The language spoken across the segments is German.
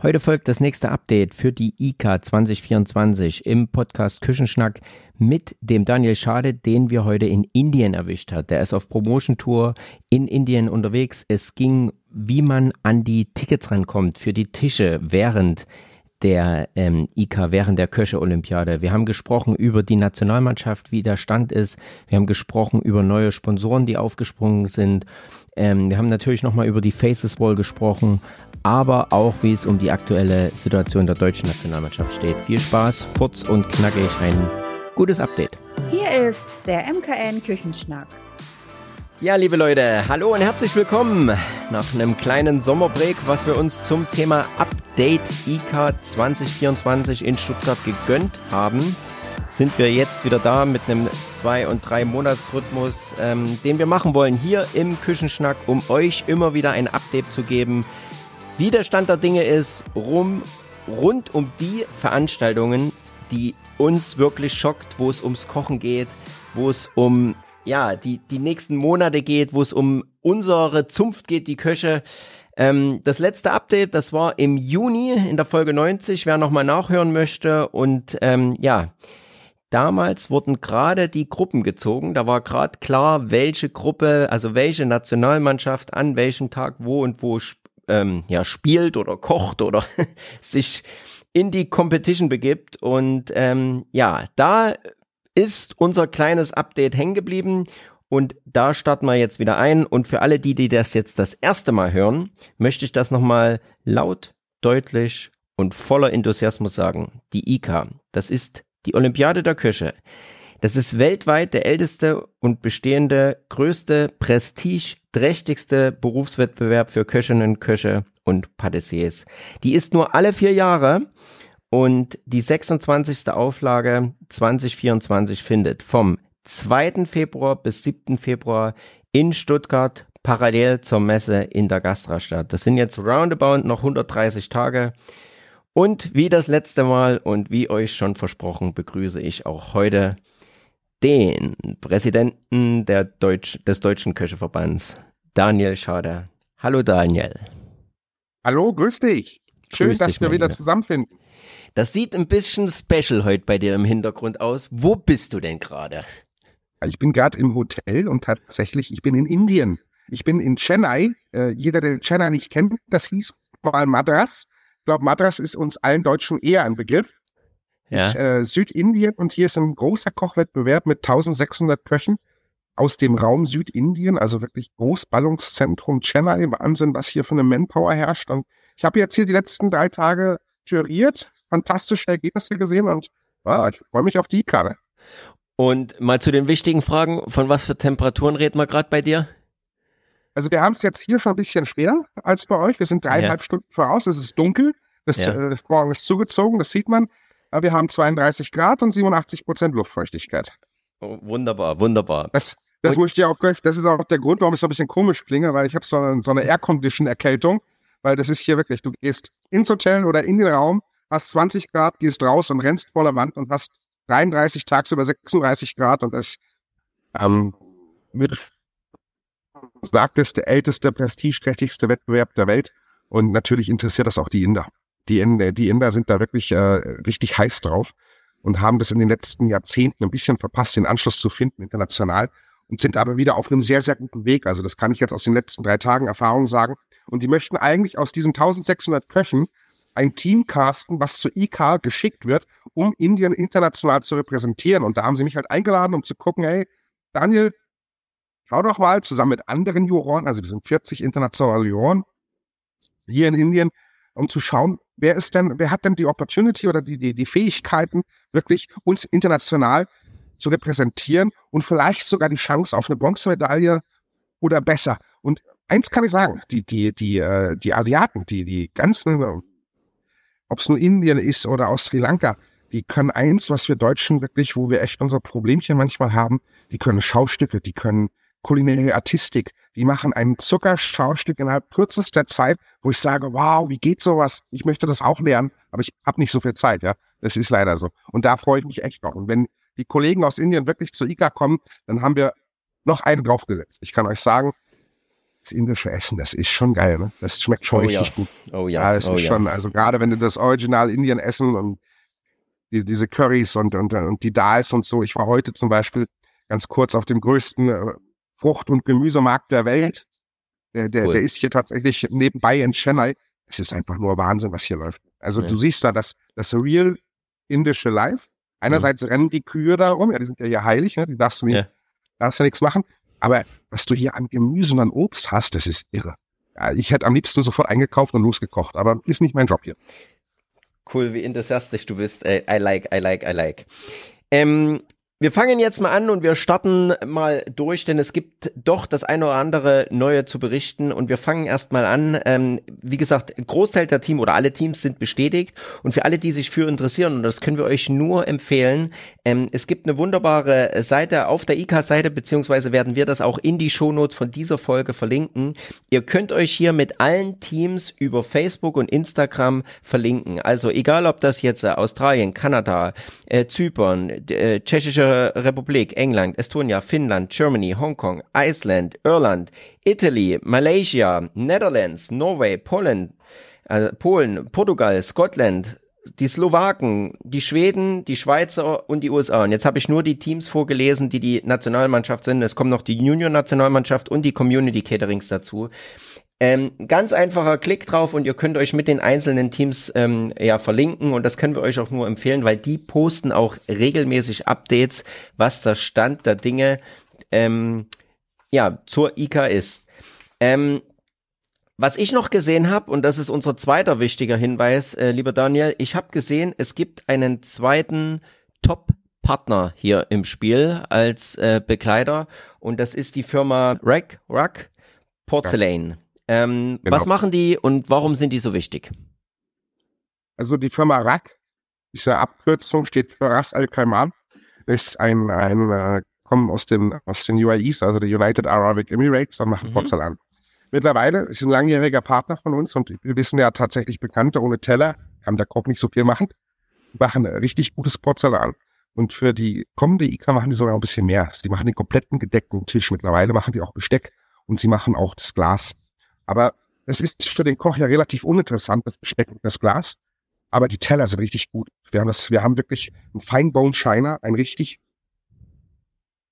Heute folgt das nächste Update für die IK 2024 im Podcast Küchenschnack mit dem Daniel Schade, den wir heute in Indien erwischt hat. Der ist auf Promotion Tour in Indien unterwegs. Es ging, wie man an die Tickets rankommt für die Tische während der ähm, IK während der Köche-Olympiade. Wir haben gesprochen über die Nationalmannschaft, wie der Stand ist. Wir haben gesprochen über neue Sponsoren, die aufgesprungen sind. Ähm, wir haben natürlich nochmal über die Faces Wall gesprochen, aber auch wie es um die aktuelle Situation der deutschen Nationalmannschaft steht. Viel Spaß, kurz und knackig, ein gutes Update. Hier ist der MKN Küchenschnack. Ja, liebe Leute, hallo und herzlich willkommen nach einem kleinen Sommerbreak, was wir uns zum Thema Update IK 2024 in Stuttgart gegönnt haben sind wir jetzt wieder da mit einem zwei- und drei Monatsrhythmus, ähm, den wir machen wollen hier im Küchenschnack, um euch immer wieder ein Update zu geben, wie der Stand der Dinge ist, rum, rund um die Veranstaltungen, die uns wirklich schockt, wo es ums Kochen geht, wo es um ja, die, die nächsten Monate geht, wo es um unsere Zunft geht, die Köche. Ähm, das letzte Update, das war im Juni in der Folge 90, wer nochmal nachhören möchte. Und ähm, ja, damals wurden gerade die Gruppen gezogen. Da war gerade klar, welche Gruppe, also welche Nationalmannschaft an welchem Tag wo und wo ähm, ja, spielt oder kocht oder sich in die Competition begibt. Und ähm, ja, da ist unser kleines Update hängen geblieben. Und da starten wir jetzt wieder ein. Und für alle die, die das jetzt das erste Mal hören, möchte ich das nochmal laut, deutlich und voller Enthusiasmus sagen. Die IK, das ist die Olympiade der Köche. Das ist weltweit der älteste und bestehende, größte, prestigeträchtigste Berufswettbewerb für Köchinnen, Köche und Patissiers. Die ist nur alle vier Jahre und die 26. Auflage 2024 findet vom 2. Februar bis 7. Februar in Stuttgart parallel zur Messe in der Gastra statt. Das sind jetzt roundabout noch 130 Tage. Und wie das letzte Mal und wie euch schon versprochen, begrüße ich auch heute den Präsidenten der Deutsch, des Deutschen Köcheverbands, Daniel Schade. Hallo Daniel. Hallo, grüß dich. Schön, grüß dass dich, wir wieder zusammenfinden. Das sieht ein bisschen special heute bei dir im Hintergrund aus. Wo bist du denn gerade? Ich bin gerade im Hotel und tatsächlich, ich bin in Indien. Ich bin in Chennai. Äh, jeder, der Chennai nicht kennt, das hieß mal Madras. Ich glaube, Madras ist uns allen Deutschen eher ein Begriff ja. ist äh, Südindien und hier ist ein großer Kochwettbewerb mit 1600 Köchen aus dem Raum Südindien, also wirklich Großballungszentrum Chennai. Wahnsinn, was hier für eine Manpower herrscht. Und ich habe jetzt hier die letzten drei Tage juriert, fantastische Ergebnisse gesehen und ah, ich freue mich auf die Karre. Und mal zu den wichtigen Fragen, von was für Temperaturen reden wir gerade bei dir? Also wir haben es jetzt hier schon ein bisschen schwerer als bei euch. Wir sind dreieinhalb ja. Stunden voraus, es ist dunkel, das ja. äh, Morgen ist zugezogen, das sieht man. Wir haben 32 Grad und 87 Prozent Luftfeuchtigkeit. Oh, wunderbar, wunderbar. Das, das muss ich dir auch gleich, das ist auch der Grund, warum ich so ein bisschen komisch klinge, weil ich habe so eine, so eine Air-Condition-Erkältung, weil das ist hier wirklich, du gehst ins Hotel oder in den Raum, hast 20 Grad, gehst raus und rennst voller Wand und hast 33 tagsüber 36 Grad und das ähm, wird sagt es, der älteste, prestigeträchtigste Wettbewerb der Welt. Und natürlich interessiert das auch die Inder. Die, Inder, die Inder sind da wirklich äh, richtig heiß drauf und haben das in den letzten Jahrzehnten ein bisschen verpasst, den Anschluss zu finden international und sind aber wieder auf einem sehr, sehr guten Weg. Also das kann ich jetzt aus den letzten drei Tagen Erfahrung sagen. Und die möchten eigentlich aus diesen 1600 Köchen ein Team casten, was zur IK geschickt wird, um Indien international zu repräsentieren. Und da haben sie mich halt eingeladen, um zu gucken, hey, Daniel, schau doch mal zusammen mit anderen Juroren, also wir sind 40 internationale Juroren hier in Indien, um zu schauen, wer ist denn, wer hat denn die Opportunity oder die, die, die Fähigkeiten, wirklich uns international zu repräsentieren und vielleicht sogar die Chance auf eine Bronzemedaille oder besser. Und eins kann ich sagen, die, die, die, äh, die Asiaten, die, die ganzen, ob es nur Indien ist oder aus Sri Lanka, die können eins, was wir Deutschen wirklich, wo wir echt unser Problemchen manchmal haben, die können Schaustücke, die können kulinarische Artistik, die machen ein Zuckerschaustück innerhalb kürzester Zeit, wo ich sage, wow, wie geht sowas? Ich möchte das auch lernen, aber ich habe nicht so viel Zeit, ja. Das ist leider so. Und da freue ich mich echt noch. Und wenn die Kollegen aus Indien wirklich zur ICA kommen, dann haben wir noch einen draufgesetzt. Ich kann euch sagen, das indische Essen, das ist schon geil, ne? Das schmeckt schon Oh ja. richtig gut. Oh ja, Ja, das oh ist ja. schon, also gerade wenn du das Original Indien essen und die, diese Currys und, und, und die Dals und so. Ich war heute zum Beispiel ganz kurz auf dem größten äh, Frucht- und Gemüsemarkt der Welt. Der, der, Cool. der ist hier tatsächlich nebenbei in Chennai. Es ist einfach nur Wahnsinn, was hier läuft. Also Ja. du siehst da das, das real indische Life. Einerseits rennen die Kühe da rum, ja, die sind ja hier heilig, ne? die darfst du nicht, Ja. darfst ja nichts machen. Aber was du hier an Gemüse und an Obst hast, das ist irre. Ja, ich hätte am liebsten sofort eingekauft und losgekocht, aber ist nicht mein Job hier. Cool, wie enthusiastisch du bist. I like, I like, I like. Ähm, wir fangen jetzt mal an und wir starten mal durch, denn es gibt doch das eine oder andere Neue zu berichten und wir fangen erstmal an. Ähm, wie gesagt, Großteil der Team oder alle Teams sind bestätigt und für alle, die sich für interessieren, und das können wir euch nur empfehlen, ähm, es gibt eine wunderbare Seite auf der IK-Seite, beziehungsweise werden wir das auch in die Shownotes von dieser Folge verlinken. Ihr könnt euch hier mit allen Teams über Facebook und Instagram verlinken. Also egal, ob das jetzt äh, Australien, Kanada, äh, Zypern, äh, Tschechische Republik, England, Estonia, Finnland, Germany, Hongkong, Iceland, Irland, Italy, Malaysia, Netherlands, Norway, Polen, äh, Polen, Portugal, Scotland, die Slowaken, die Schweden, die Schweizer und die USA. Und jetzt habe ich nur die Teams vorgelesen, die die Nationalmannschaft sind. Es kommt noch die Junior-Nationalmannschaft und die Community Caterings dazu. Ähm, ganz einfacher Klick drauf und ihr könnt euch mit den einzelnen Teams ähm, ja verlinken und das können wir euch auch nur empfehlen, weil die posten auch regelmäßig Updates, was der Stand der Dinge ähm, ja zur IK ist. Ähm, was ich noch gesehen habe, und das ist unser zweiter wichtiger Hinweis, äh, lieber Daniel, ich habe gesehen, es gibt einen zweiten Top-Partner hier im Spiel als äh, Begleiter und das ist die Firma Rack, Rack Porcelain. Ähm, Genau. Was machen die und warum sind die so wichtig? Also die Firma RAK, diese Abkürzung steht für Ras Al Khaimah, ist ein, ein äh, kommen aus den, aus den UAEs, also die United Arabic Emirates, und machen Mhm. Porzellan. Mittlerweile ist ein langjähriger Partner von uns und wir wissen ja tatsächlich Bekannte, ohne Teller kann der Koch nicht so viel machen. Machen richtig gutes Porzellan. Und für die kommende IK machen die sogar ein bisschen mehr. Sie machen den kompletten gedeckten Tisch. Mittlerweile machen die auch Besteck und sie machen auch das Glas. Aber es ist für den Koch ja relativ uninteressant, das Besteck und das Glas. Aber die Teller sind richtig gut. Wir haben das, wir haben wirklich einen Fine Bone Shiner, ein richtig,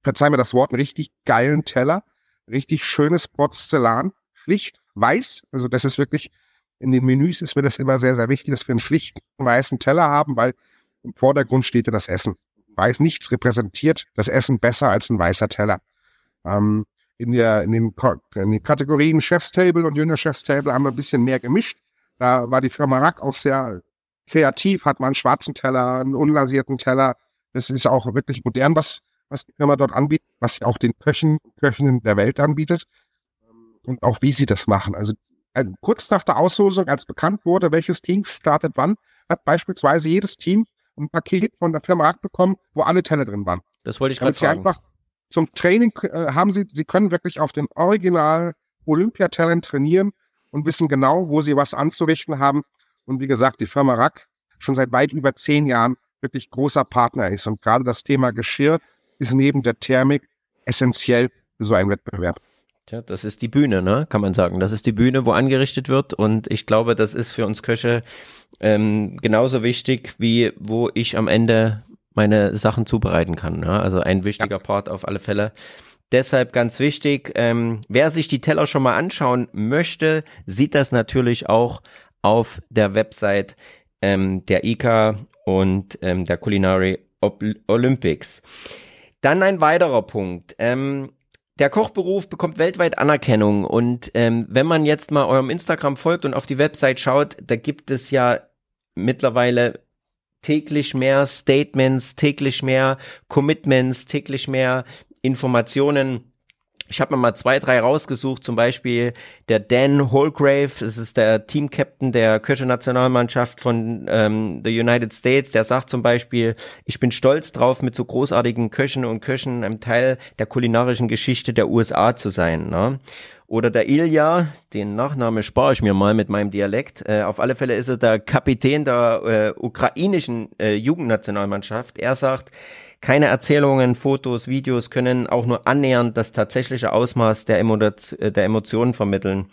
verzeih mir das Wort, einen richtig geilen Teller, richtig schönes Porzellan, schlicht, weiß. Also das ist wirklich, in den Menüs ist mir das immer sehr, sehr wichtig, dass wir einen schlichten weißen Teller haben, weil im Vordergrund steht ja das Essen. Weiß nichts repräsentiert das Essen besser als ein weißer Teller. Ähm, in, der, in, den, in den Kategorien Chef's Table und Junior Chef's Table haben wir ein bisschen mehr gemischt. Da war die Firma Rack auch sehr kreativ, hat man einen schwarzen Teller, einen unlasierten Teller. Das ist auch wirklich modern, was, was die Firma dort anbietet, was sie auch den Köchen, Köchinnen der Welt anbietet. Und auch wie sie das machen. Also äh, kurz nach der Auslosung, als bekannt wurde, welches Team startet wann, hat beispielsweise jedes Team ein Paket von der Firma Rack bekommen, wo alle Teller drin waren. Das wollte ich gerade fragen. einfach zum Training äh, haben sie, sie können wirklich auf den Original Olympiatellern trainieren und wissen genau, wo sie was anzurichten haben. Und wie gesagt, die Firma Rack schon seit weit über zehn Jahren wirklich großer Partner ist. Und gerade das Thema Geschirr ist neben der Thermik essentiell für so einen Wettbewerb. Tja, das ist die Bühne, ne? Kann man sagen. Das ist die Bühne, wo angerichtet wird. Und ich glaube, das ist für uns Köche ähm, genauso wichtig, wie wo ich am Ende meine Sachen zubereiten kann. Ne? Also ein wichtiger Part auf alle Fälle. Deshalb ganz wichtig, ähm, wer sich die Teller schon mal anschauen möchte, sieht das natürlich auch auf der Website ähm, der ICA und ähm, der Culinary Olympics. Dann ein weiterer Punkt. Ähm, der Kochberuf bekommt weltweit Anerkennung und ähm, wenn man jetzt mal eurem Instagram folgt und auf die Website schaut, da gibt es ja mittlerweile täglich mehr Statements, täglich mehr Commitments, täglich mehr Informationen. Ich habe mir mal zwei, drei rausgesucht, zum Beispiel der Dan Holgrave, das ist der Team-Captain der Köche-Nationalmannschaft von ähm, the United States, der sagt zum Beispiel, ich bin stolz drauf, mit so großartigen Köchen und Köchen ein Teil der kulinarischen Geschichte der USA zu sein. Ne? Oder der Ilja, den Nachname spare ich mir mal mit meinem Dialekt. Äh, auf alle Fälle ist er der Kapitän der äh, ukrainischen äh, Jugendnationalmannschaft. Er sagt, keine Erzählungen, Fotos, Videos können auch nur annähernd das tatsächliche Ausmaß der, Emo der Emotionen vermitteln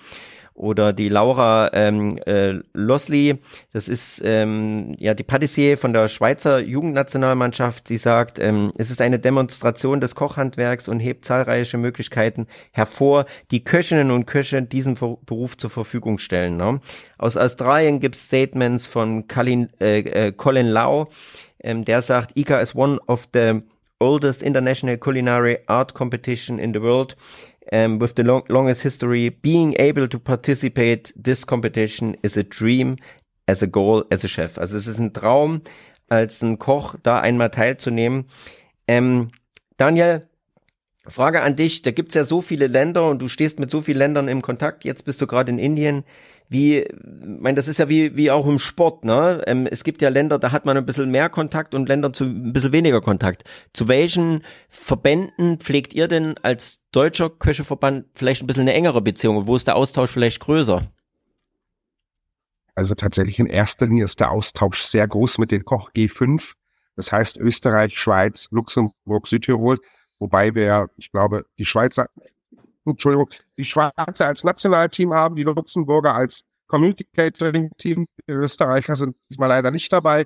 oder die Laura ähm, äh, Losley, das ist ähm, ja die Patissier von der Schweizer Jugendnationalmannschaft. Sie sagt, ähm, es ist eine Demonstration des Kochhandwerks und hebt zahlreiche Möglichkeiten hervor, die Köchinnen und Köche diesen Beruf zur Verfügung stellen. Ne? Aus Australien gibt es Statements von Colin, äh, äh, Colin Lau, ähm, der sagt, ICA is one of the oldest international culinary art competition in the world um, with the long, longest history. Being able to participate this competition is a dream as a goal as a chef. Also es ist ein Traum, als ein Koch da einmal teilzunehmen. Ähm, Daniel, Frage an dich, da gibt's ja so viele Länder und du stehst mit so vielen Ländern im Kontakt, jetzt bist du gerade in Indien. Wie, meine, das ist ja wie, wie auch im Sport, ne? Ähm, es gibt ja Länder, da hat man ein bisschen mehr Kontakt und Länder zu ein bisschen weniger Kontakt. Zu welchen Verbänden pflegt ihr denn als deutscher Köcheverband vielleicht ein bisschen eine engere Beziehung? Wo ist der Austausch vielleicht größer? Also tatsächlich in erster Linie ist der Austausch sehr groß mit den Koch G5. Das heißt Österreich, Schweiz, Luxemburg, Südtirol. Wobei wir, ich glaube, die Schweizer, Entschuldigung, die Schweizer als Nationalteam haben, die Luxemburger als Community Catering Team, die Österreicher sind diesmal leider nicht dabei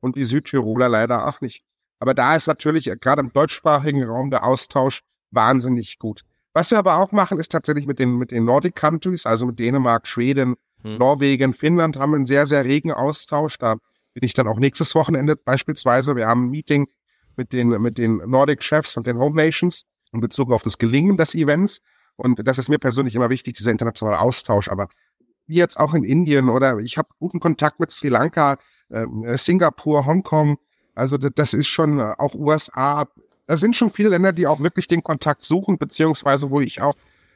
und die Südtiroler leider auch nicht. Aber da ist natürlich gerade im deutschsprachigen Raum der Austausch wahnsinnig gut. Was wir aber auch machen, ist tatsächlich mit den, mit den Nordic Countries, also mit Dänemark, Schweden, hm. Norwegen, Finnland, haben wir einen sehr, sehr regen Austausch. Da bin ich dann auch nächstes Wochenende beispielsweise. Wir haben ein Meeting mit den, mit den Nordic Chefs und den Home Nations in Bezug auf das Gelingen des Events. Und das ist mir persönlich immer wichtig, dieser internationale Austausch. Aber wie jetzt auch in Indien oder ich habe guten Kontakt mit Sri Lanka, äh, Singapur, Hongkong. Also das ist schon äh, auch USA. Da sind schon viele Länder, die auch wirklich den Kontakt suchen, beziehungsweise wo ich auch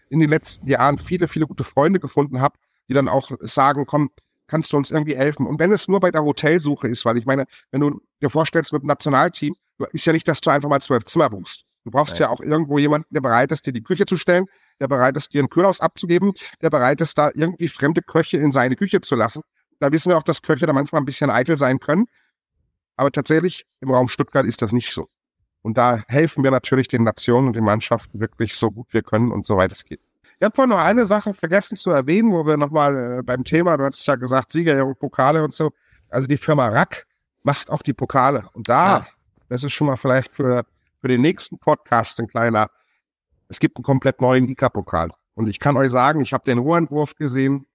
in den letzten Jahren viele, viele gute Freunde gefunden habe, die dann auch sagen, komm, kannst du uns irgendwie helfen? Und wenn es nur bei der Hotelsuche ist, weil ich meine, wenn du dir vorstellst mit dem Nationalteam, ist ja nicht, dass du einfach mal zwölf Zimmer buchst. Du brauchst ja. ja auch irgendwo jemanden, der bereit ist, dir die Küche zu stellen, der bereit ist, dir ein Kühlhaus abzugeben, der bereit ist, da irgendwie fremde Köche in seine Küche zu lassen. Da wissen wir auch, dass Köche da manchmal ein bisschen eitel sein können. Aber tatsächlich im Raum Stuttgart ist das nicht so. Und da helfen wir natürlich den Nationen und den Mannschaften wirklich so gut wir können und so weit es geht. Ich habe vorhin noch eine Sache vergessen zu erwähnen, wo wir nochmal äh, beim Thema, du hast ja gesagt, Sieger, Pokale und so. Also die Firma Rack macht auch die Pokale. Und da, ah. das ist schon mal vielleicht für, für den nächsten Podcast ein kleiner es gibt einen komplett neuen ICA-Pokal. Und ich kann euch sagen, ich habe den Rohentwurf gesehen.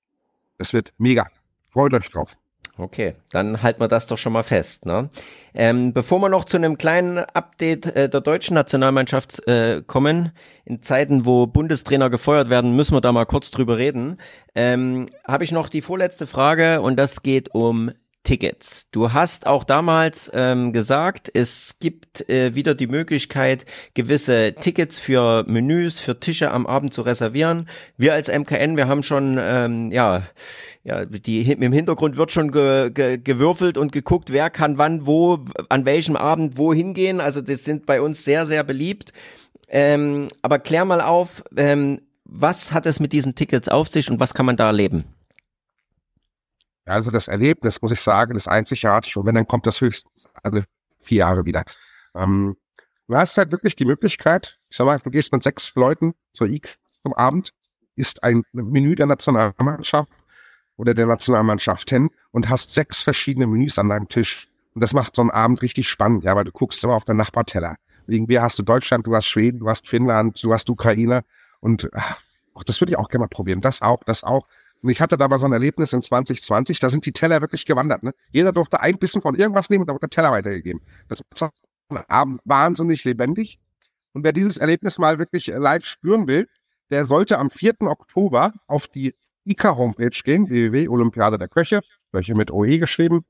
Es wird mega. Freut euch drauf. Okay, dann halten wir das doch schon mal fest. Ne? Ähm, bevor wir noch zu einem kleinen Update äh, der deutschen Nationalmannschaft äh, kommen, in Zeiten, wo Bundestrainer gefeuert werden, müssen wir da mal kurz drüber reden. Ähm, Habe ich noch die vorletzte Frage und das geht um Tickets. Du hast auch damals ähm, gesagt, es gibt äh, wieder die Möglichkeit, gewisse Tickets für Menüs, für Tische am Abend zu reservieren. Wir als MKN, wir haben schon, ähm, ja, ja, die im Hintergrund wird schon ge, ge, gewürfelt und geguckt, wer kann wann, wo, an welchem Abend wo hingehen. Also das sind bei uns sehr, sehr beliebt. Ähm, aber klär mal auf, ähm, was hat es mit diesen Tickets auf sich und was kann man da erleben? Also das Erlebnis, muss ich sagen, ist einzigartig und wenn, dann kommt das höchstens alle vier Jahre wieder. Ähm, du hast halt wirklich die Möglichkeit, ich sag mal, du gehst mit sechs Leuten zur IK zum Abend, isst ein Menü der Nationalmannschaft oder der Nationalmannschaft hin und hast sechs verschiedene Menüs an deinem Tisch. Und das macht so einen Abend richtig spannend, ja, weil du guckst immer auf den Nachbarteller. Irgendwie hast du Deutschland, du hast Schweden, du hast Finnland, du hast Ukraine und ach, das würde ich auch gerne mal probieren. Das auch, das auch. Und ich hatte da mal so ein Erlebnis in 2020, da sind die Teller wirklich gewandert. Ne? Jeder durfte ein bisschen von irgendwas nehmen und da wurde der Teller weitergegeben. Das war wahnsinnig lebendig. Und wer dieses Erlebnis mal wirklich live spüren will, der sollte am 4. Oktober auf die ICA-Homepage gehen, www.olympiade der Köche, Köche mit OE geschrieben,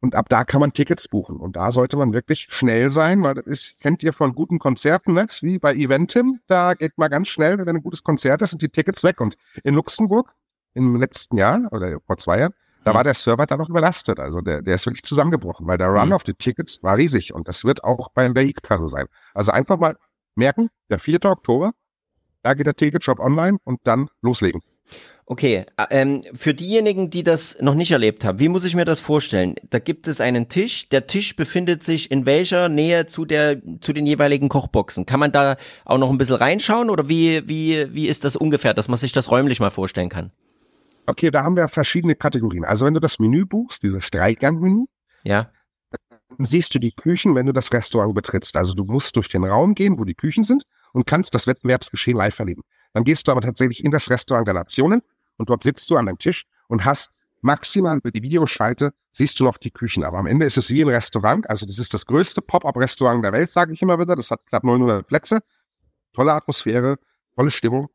und ab da kann man Tickets buchen. Und da sollte man wirklich schnell sein, weil das ist, kennt ihr von guten Konzerten, ne? wie bei Eventim. Da geht mal ganz schnell, wenn ein gutes Konzert ist, sind die Tickets weg. Und in Luxemburg im letzten Jahr oder vor zwei Jahren, da war der Server da noch überlastet. Also der, der ist wirklich zusammengebrochen, weil der Run mhm. auf die Tickets war riesig. Und das wird auch bei der League-Kasse sein. Also einfach mal merken, der 4. Oktober, Da geht der Ticketshop online und dann loslegen. Okay, äh, ähm, für diejenigen, die das noch nicht erlebt haben, wie muss ich mir das vorstellen? Da gibt es einen Tisch. Der Tisch befindet sich in welcher Nähe zu der zu den jeweiligen Kochboxen? Kann man da auch noch ein bisschen reinschauen oder wie wie wie ist das ungefähr, dass man sich das räumlich mal vorstellen kann? Okay, da haben wir verschiedene Kategorien. Also wenn du das Menü buchst, dieses Dreigang-Menü, ja. dann siehst du die Küchen, wenn du das Restaurant betrittst. Also du musst durch den Raum gehen, wo die Küchen sind und kannst das Wettbewerbsgeschehen live erleben. Dann gehst du aber tatsächlich in das Restaurant der Nationen und dort sitzt du an einem Tisch und hast maximal über die Videoschalte siehst du noch die Küchen. Aber am Ende ist es wie ein Restaurant. Also das ist das größte Pop-up-Restaurant der Welt, sage ich immer wieder. Das hat knapp 900 Plätze. Tolle Atmosphäre, tolle Stimmung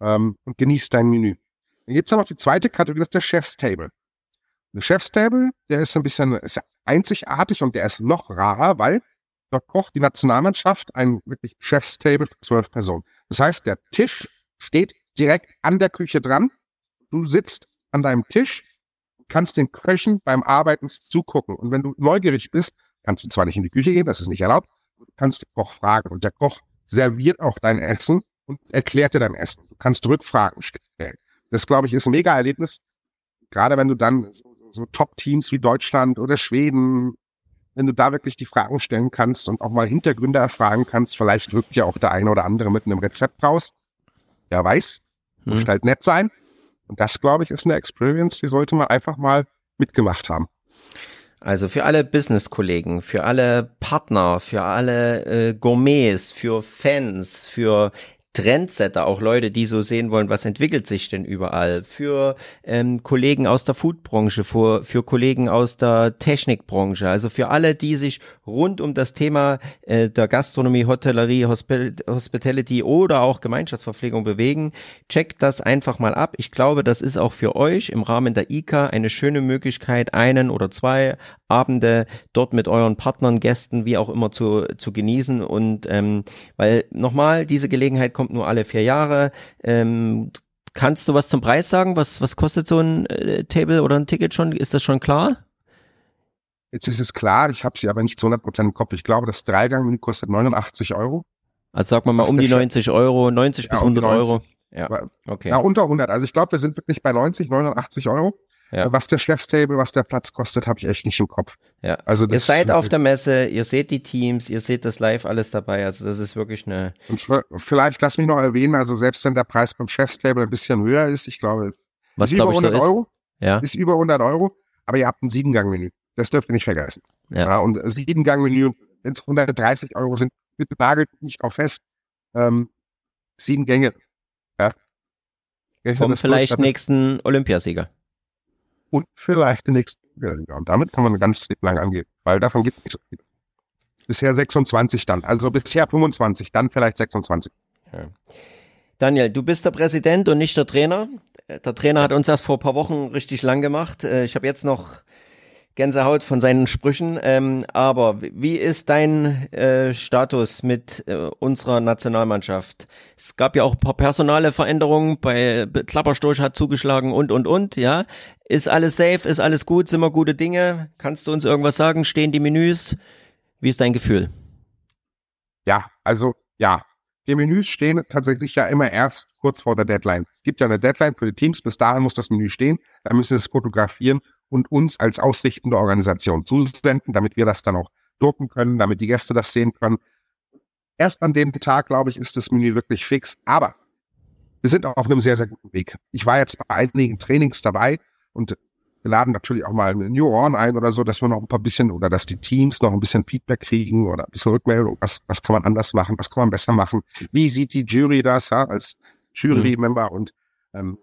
ähm, und genießt dein Menü. Dann gibt es noch die zweite Kategorie, das ist der Chef's Table. Der Chef's Table, der ist ein bisschen ist einzigartig und der ist noch rarer, weil dort kocht die Nationalmannschaft ein wirklich Chef's Table für zwölf Personen. Das heißt, der Tisch steht direkt an der Küche dran Du sitzt an deinem Tisch, kannst den Köchen beim Arbeiten zugucken. Und wenn du neugierig bist, kannst du zwar nicht in die Küche gehen, das ist nicht erlaubt, du kannst den Koch fragen. Und der Koch serviert auch dein Essen und erklärt dir dein Essen. Du kannst Rückfragen stellen. Das, glaube ich, ist ein mega Erlebnis. Gerade wenn du dann so, so Top-Teams wie Deutschland oder Schweden, wenn du da wirklich die Fragen stellen kannst und auch mal Hintergründe erfragen kannst, vielleicht wirkt ja auch der eine oder andere mit einem Rezept raus. Wer weiß, muss hm. halt nett sein. Und das, glaube ich, ist eine Experience, die sollte man einfach mal mitgemacht haben. Also für alle Business-Kollegen, für alle Partner, für alle äh, Gourmets, für Fans, für Trendsetter, auch Leute, die so sehen wollen, was entwickelt sich denn überall, für ähm, Kollegen aus der Foodbranche, für, für Kollegen aus der Technikbranche, also für alle, die sich rund um das Thema äh, der Gastronomie, Hotellerie, Hosp Hospitality oder auch Gemeinschaftsverpflegung bewegen, checkt das einfach mal ab. Ich glaube, das ist auch für euch im Rahmen der ICA eine schöne Möglichkeit, einen oder zwei Abende dort mit euren Partnern, Gästen, wie auch immer zu, zu genießen. Und ähm, weil nochmal, diese Gelegenheit kommt nur alle vier Jahre. Ähm, kannst du was zum Preis sagen? Was, was kostet so ein äh, Table oder ein Ticket schon? Ist das schon klar? Jetzt ist es klar, ich habe sie aber nicht zu 100% im Kopf. Ich glaube, das Dreigang kostet 89 Euro. Also sagen wir mal um die 90 Euro, 90 ja, bis 100 um Euro. Ja, okay. Na, unter 100. Also ich glaube, wir sind wirklich bei 90, 89 Euro. Ja. Was der Chefstable, was der Platz kostet, habe ich echt nicht im Kopf. Ja. Also ihr seid auf der Messe, ihr seht die Teams, ihr seht das live alles dabei. Also das ist wirklich eine. Und vielleicht lass mich noch erwähnen, also selbst wenn der Preis beim Chefstable ein bisschen höher ist, ich glaube, was ist über 100 so Euro. Ja. Ist über 100 Euro, aber ihr habt ein Siebengang-Menü. Das dürft ihr nicht vergessen. Ja. ja und Siebengang-Menü, wenn es 130 Euro sind, bitte nagelt nicht auf fest. Ähm, sieben Gänge. Ja. Vom vielleicht nächsten Olympiasieger und vielleicht den nächsten Und damit kann man ganz lang angehen, weil davon gibt es nicht so viel. Bisher 26 dann, also bisher 25, dann vielleicht 26. Ja. Daniel, du bist der Präsident und nicht der Trainer. Der Trainer hat uns das vor ein paar Wochen richtig lang gemacht. Äh, ich habe jetzt noch Gänsehaut von seinen Sprüchen. Ähm, aber wie ist dein äh, Status mit äh, unserer Nationalmannschaft? Es gab ja auch ein paar personale Veränderungen. Bei Klapperstorch hat zugeschlagen und und und. Ja, ist alles safe? Ist alles gut? Sind wir gute Dinge? Kannst du uns irgendwas sagen? Stehen die Menüs? Wie ist dein Gefühl? Ja, also ja, die Menüs stehen tatsächlich ja immer erst kurz vor der Deadline. Es gibt ja eine Deadline für die Teams, bis dahin muss das Menü stehen, da müssen sie es fotografieren und uns als ausrichtende Organisation zusenden, damit wir das dann auch drucken können, damit die Gäste das sehen können. Erst an dem Tag, glaube ich, ist das Menü wirklich fix. Aber wir sind auch auf einem sehr, sehr guten Weg. Ich war jetzt bei einigen Trainings dabei und wir laden natürlich auch mal eine New On ein oder so, dass wir noch ein paar bisschen oder dass die Teams noch ein bisschen Feedback kriegen oder ein bisschen Rückmeldung. Was, was kann man anders machen? Was kann man besser machen? Wie sieht die Jury das ja, als Jury-Member? Mhm. Und ähm,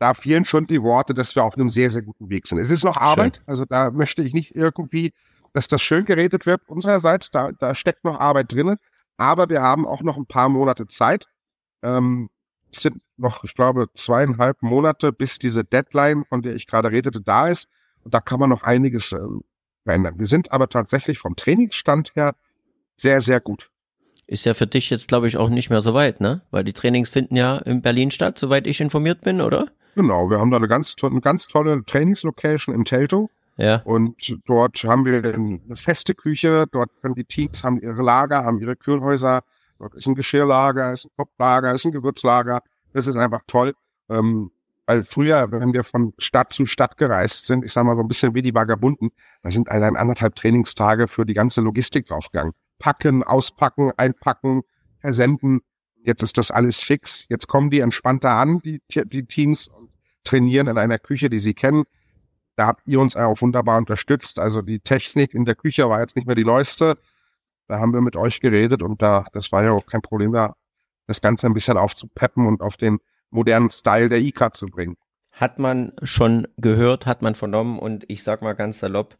da fehlen schon die Worte, dass wir auf einem sehr, sehr guten Weg sind. Es ist noch Arbeit, Schön. also da möchte ich nicht irgendwie, dass das schön geredet wird unsererseits, da, da steckt noch Arbeit drin, aber wir haben auch noch ein paar Monate Zeit. Ähm, es sind noch, ich glaube, zweieinhalb Monate, bis diese Deadline, von der ich gerade redete, da ist. Und da kann man noch einiges äh, verändern. Wir sind aber tatsächlich vom Trainingsstand her sehr, sehr gut. Ist ja für dich jetzt, glaube ich, auch nicht mehr so weit, ne? Weil die Trainings finden ja in Berlin statt, soweit ich informiert bin, oder? Genau, wir haben da eine ganz, eine ganz tolle Trainingslocation im Telto. Ja. Und dort haben wir eine feste Küche, dort können die Teams haben ihre Lager, haben ihre Kühlhäuser, Dort ist ein Geschirrlager, ist ein Kopflager, ist ein Gewürzlager. Das ist einfach toll. Ähm, weil früher, wenn wir von Stadt zu Stadt gereist sind, ich sag mal so ein bisschen wie die Vagabunden, da sind allein anderthalb Trainingstage für die ganze Logistik draufgegangen. Packen, auspacken, einpacken, versenden. Jetzt ist das alles fix. Jetzt kommen die entspannter an, die, die Teams, und trainieren in einer Küche, die sie kennen. Da habt ihr uns auch wunderbar unterstützt. Also die Technik in der Küche war jetzt nicht mehr die neueste. Da haben wir mit euch geredet und da, das war ja auch kein Problem da, das Ganze ein bisschen aufzupeppen und auf den modernen Style der IK zu bringen. Hat man schon gehört, hat man vernommen und ich sag mal ganz salopp,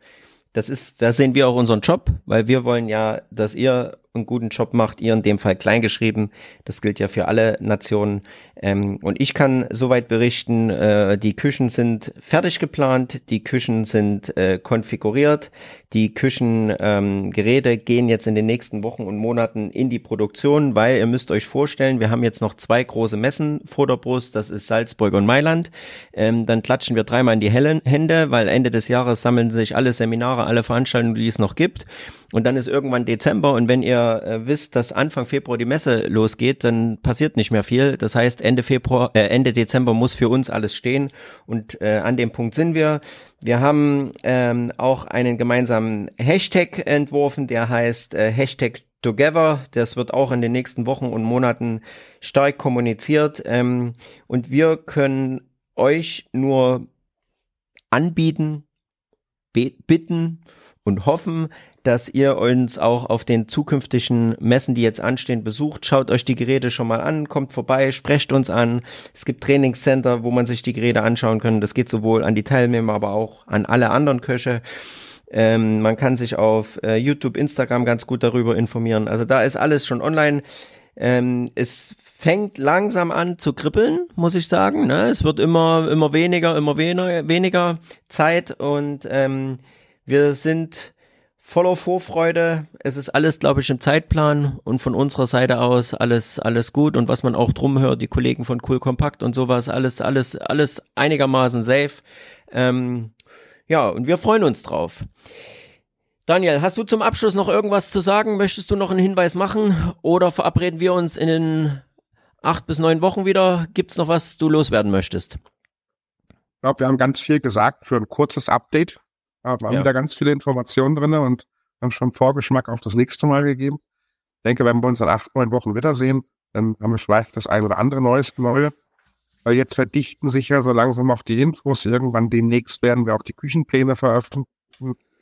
das ist, da sehen wir auch unseren Job, weil wir wollen ja, dass ihr einen guten Job macht, ihr in dem Fall kleingeschrieben. Das gilt ja für alle Nationen. Ähm, und ich kann soweit berichten, äh, die Küchen sind fertig geplant, die Küchen sind äh, konfiguriert, die Küchengeräte ähm, gehen jetzt in den nächsten Wochen und Monaten in die Produktion, weil ihr müsst euch vorstellen, wir haben jetzt noch zwei große Messen vor der Brust, das ist Salzburg und Mailand. Ähm, dann klatschen wir dreimal in die Hände, weil Ende des Jahres sammeln sich alle Seminare, alle Veranstaltungen, die es noch gibt. Und dann ist irgendwann Dezember und wenn ihr äh, wisst, dass Anfang Februar die Messe losgeht, dann passiert nicht mehr viel. Das heißt, Ende Februar, äh, Ende Dezember muss für uns alles stehen und äh, an dem Punkt sind wir. Wir haben ähm, auch einen gemeinsamen Hashtag entworfen, der heißt äh, Hashtag Together. Das wird auch in den nächsten Wochen und Monaten stark kommuniziert. Ähm, und wir können euch nur anbieten, bitten und hoffen, dass ihr uns auch auf den zukünftigen Messen, die jetzt anstehen, besucht. Schaut euch die Geräte schon mal an, kommt vorbei, sprecht uns an. Es gibt Trainingscenter, wo man sich die Geräte anschauen kann. Das geht sowohl an die Teilnehmer, aber auch an alle anderen Köche. Ähm, man kann sich auf äh, YouTube, Instagram ganz gut darüber informieren. Also da ist alles schon online. Ähm, es fängt langsam an zu kribbeln, muss ich sagen. Ne? Es wird immer, immer weniger, immer weniger, weniger Zeit und ähm, wir sind voller Vorfreude. Es ist alles, glaube ich, im Zeitplan und von unserer Seite aus alles, alles gut und was man auch drum hört, die Kollegen von Cool Compact und sowas, alles, alles, alles einigermaßen safe. Ähm, ja, und wir freuen uns drauf. Daniel, hast du zum Abschluss noch irgendwas zu sagen? Möchtest du noch einen Hinweis machen oder verabreden wir uns in den acht bis neun Wochen wieder? Gibt es noch was du loswerden möchtest? Ich glaube, wir haben ganz viel gesagt für ein kurzes Update. Ja, waren ja. wieder ganz viele Informationen drin und haben schon Vorgeschmack auf das nächste Mal gegeben. Ich denke, wenn wir uns in acht, neun Wochen wiedersehen, dann haben wir vielleicht das ein oder andere Neues Neue. Weil jetzt verdichten sich ja so langsam auch die Infos. Irgendwann demnächst werden wir auch die Küchenpläne veröffentlichen.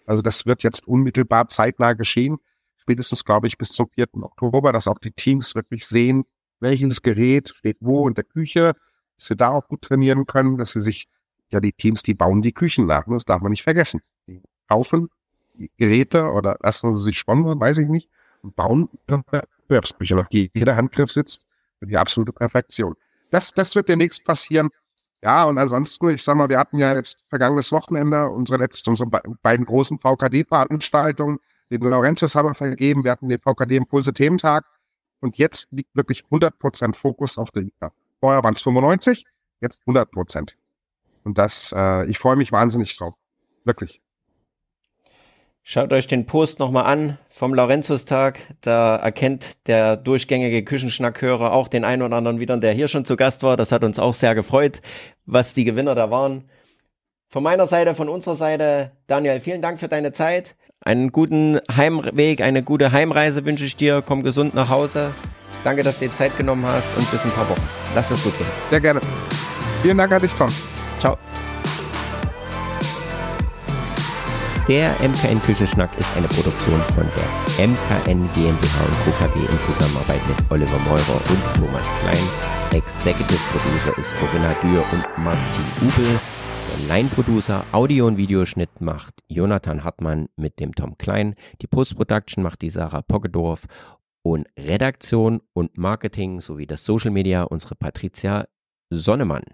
Also das wird jetzt unmittelbar zeitnah geschehen. Spätestens, glaube ich, bis zum 4. Oktober, dass auch die Teams wirklich sehen, welches Gerät steht wo in der Küche, dass sie da auch gut trainieren können, dass sie sich ja, die Teams, die bauen die Küchen nach. Ne? Das darf man nicht vergessen. Die kaufen Geräte oder lassen sie sich sponsern, weiß ich nicht, und bauen Wettbewerbsküche nach. Jeder Handgriff sitzt für die absolute Perfektion. Das, das wird demnächst passieren. Ja, und ansonsten, ich sag mal, wir hatten ja jetzt vergangenes Wochenende unsere letzte, unsere beiden großen VKD-Veranstaltungen. Den Laurentius haben wir vergeben. Wir hatten den VKD Impulse Thementag. Und jetzt liegt wirklich 100% Fokus auf der Liga. Vorher waren es 95, jetzt 100%. Und das, äh, ich freue mich wahnsinnig drauf. Wirklich. Schaut euch den Post nochmal an vom Laurentius-Tag. Da erkennt der durchgängige Küchenschnackhörer auch den einen oder anderen wieder, der hier schon zu Gast war. Das hat uns auch sehr gefreut, was die Gewinner da waren. Von meiner Seite, von unserer Seite, Daniel, vielen Dank für deine Zeit. Einen guten Heimweg, eine gute Heimreise wünsche ich dir. Komm gesund nach Hause. Danke, dass du dir Zeit genommen hast und bis in ein paar Wochen. Lass es gut gehen. Sehr gerne. Vielen Dank an dich, Tom. Ciao. Der MKN Küchenschnack ist eine Produktion von der MKN GmbH und Co. In Zusammenarbeit mit Oliver Meurer und Thomas Klein. Executive Producer ist Corinna Dürr und Martin Ubel. Line-Producer Audio- und Videoschnitt macht Jonathan Hartmann mit dem Tom Klein. Die Post-Production macht die Sarah Poggedorf. Und Redaktion und Marketing sowie das Social Media unsere Patricia Sonnemann.